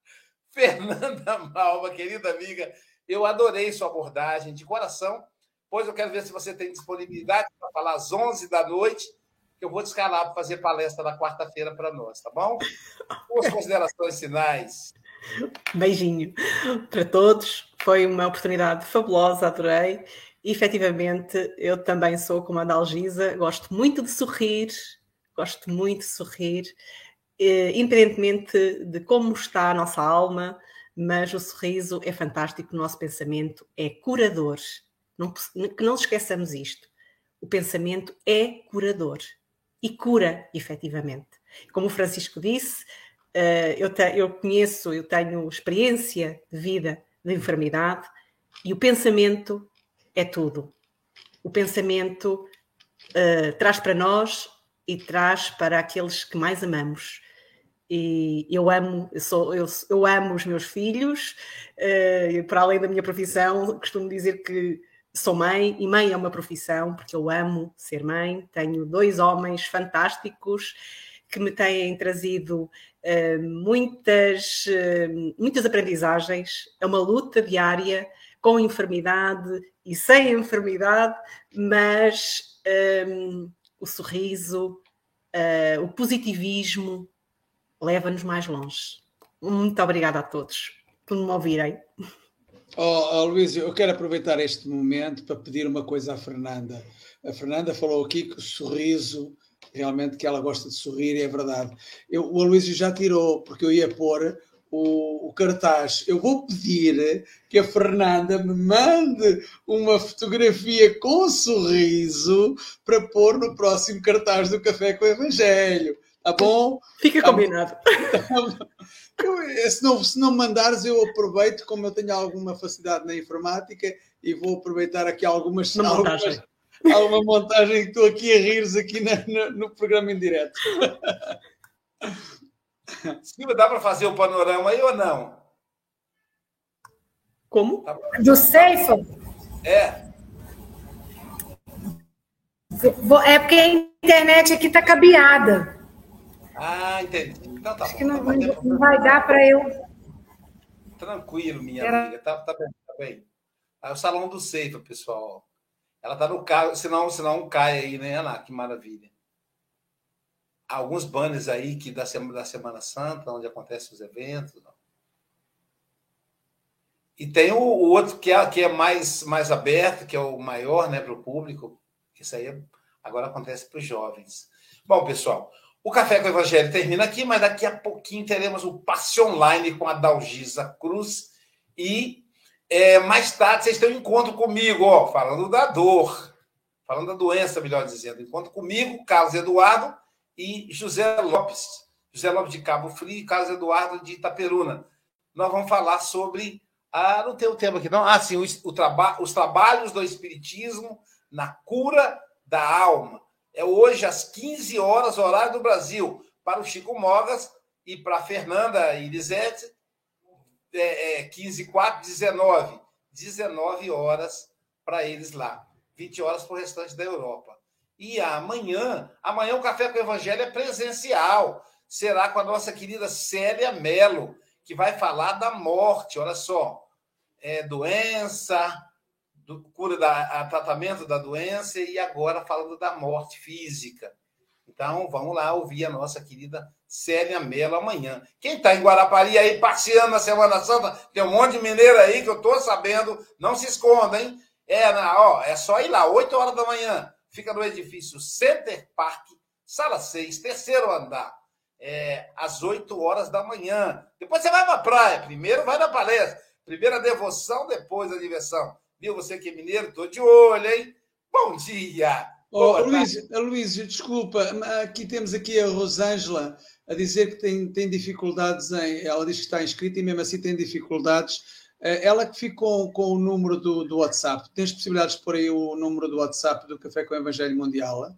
Fernanda Malva, querida amiga, eu adorei sua abordagem de coração. Pois eu quero ver se você tem disponibilidade para falar às 11 da noite que eu vou descalar para fazer palestra na quarta-feira para nós, tá bom? Suas considerações finais. Beijinho para todos. Foi uma oportunidade fabulosa, adorei. E, efetivamente, eu também sou como a Dalgisa, gosto muito de sorrir, gosto muito de sorrir, eh, independentemente de como está a nossa alma, mas o sorriso é fantástico, o nosso pensamento é curador. Não, que não esqueçamos isto. O pensamento é curador e cura, efetivamente. Como o Francisco disse, eh, eu, te, eu conheço, eu tenho experiência de vida de enfermidade e o pensamento é tudo. O pensamento uh, traz para nós e traz para aqueles que mais amamos. E eu amo, eu, sou, eu, eu amo os meus filhos, uh, para além da minha profissão, costumo dizer que sou mãe e mãe é uma profissão porque eu amo ser mãe. Tenho dois homens fantásticos que me têm trazido uh, muitas, uh, muitas aprendizagens. É uma luta diária com enfermidade e sem enfermidade, mas o sorriso, uh, o positivismo leva-nos mais longe. Muito obrigada a todos por me ouvirem. Oh, oh, Luís, eu quero aproveitar este momento para pedir uma coisa à Fernanda. A Fernanda falou aqui que o sorriso, realmente que ela gosta de sorrir, e é verdade. Eu, o Luís já tirou, porque eu ia pôr o, o, cartaz. Eu vou pedir que a Fernanda me mande uma fotografia com sorriso para pôr no próximo cartaz do Café com o Evangelho. Tá bom? Fica tá combinado. Eu, eh, se, não, se não mandares, eu aproveito, como eu tenho alguma facilidade na informática, e vou aproveitar aqui algumas. Uma algumas montagem. alguma montagem que estou aqui a rires aqui na, no, no programa em direto. Silvia, dá para fazer o panorama aí ou não? Como? Tá Do Seifa? É. É porque a internet aqui está cabeada. Ah, entendi. Então tá Acho bom. que não, não, não vai dar para eu. Tranquilo, minha Era- amiga. Tá, tá bem, tá bem. É o salão do Seifa, pessoal. Ela tá no carro, senão, senão cai aí, né, Ana? Que maravilha. Alguns banners aí que da semana, da Semana Santa, onde acontecem os eventos. não. E tem o, o outro que é, que é mais, mais aberto, que é o maior né, para o público. Isso aí é- agora acontece para os jovens. Bom, pessoal, o Café com o Evangelho termina aqui, mas daqui a pouquinho teremos o passe online com a Dalgisa Cruz. E é, mais tarde vocês têm um encontro comigo, ó, falando da dor, falando da doença, melhor dizendo. Encontro comigo, Carlos Eduardo e José Lopes. José Lopes de Cabo Frio e Carlos Eduardo de Itaperuna. Nós vamos falar sobre. Ah, não tem o tema aqui, não. Ah, sim, os, o traba os trabalhos do Espiritismo na cura da alma. É hoje às 15 horas, horário do Brasil, para o Chico Mogas e para a Fernanda Elisete, é, é, 15, 4, 19. 19 horas para eles lá. 20 horas para o restante da Europa. E amanhã, amanhã o Café com o Evangelho é presencial. Será com a nossa querida Célia Mello, que vai falar da morte. Olha só, é, doença, do, cura da tratamento da doença e agora falando da morte física. Então, vamos lá ouvir a nossa querida Célia Mello amanhã. Quem está em Guarapari aí passeando na Semana Santa, tem um monte de mineiro aí que eu estou sabendo, não se esconda, hein? É, ó, é só ir lá, 8 horas da manhã. Fica no edifício Center Park, sala 6, terceiro andar. É, às 8 horas da manhã. Depois você vai para a praia. Primeiro vai na palestra. Primeiro a devoção, depois a diversão. Viu? Você que é mineiro, estou de olho, hein? Bom dia! Oh, Luís, desculpa, aqui temos aqui a Rosângela a dizer que tem, tem dificuldades em. Ela diz que está inscrita e mesmo assim tem dificuldades. Eh, Ela que ficou com o número do, do WhatsApp, tens possibilidades de pôr aí o número do WhatsApp do Café com o Evangelho Mundial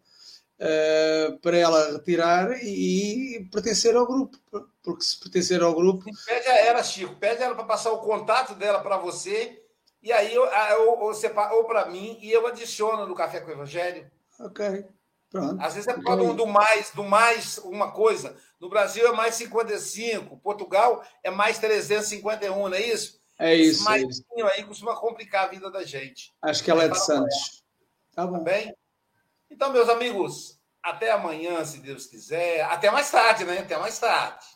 eh, para ela retirar e pertencer ao grupo, porque se pertencer ao grupo. Pede a ela, Chico, pede a ela para passar o contato dela para você, e aí eu, eu, ou, ou para mim, e eu adiciono no Café com o Evangelho. Ok, pronto. Às vezes é por causa do mais, do mais uma coisa. No Brasil é mais 55, Portugal é mais 351, não é isso? É isso. Esse mais é isso. aí costuma complicar a vida da gente. Acho que ela é de Santos. Tá bom. Tá bem? Então, meus amigos, até amanhã, se Deus quiser. Até mais tarde, né? Até mais tarde.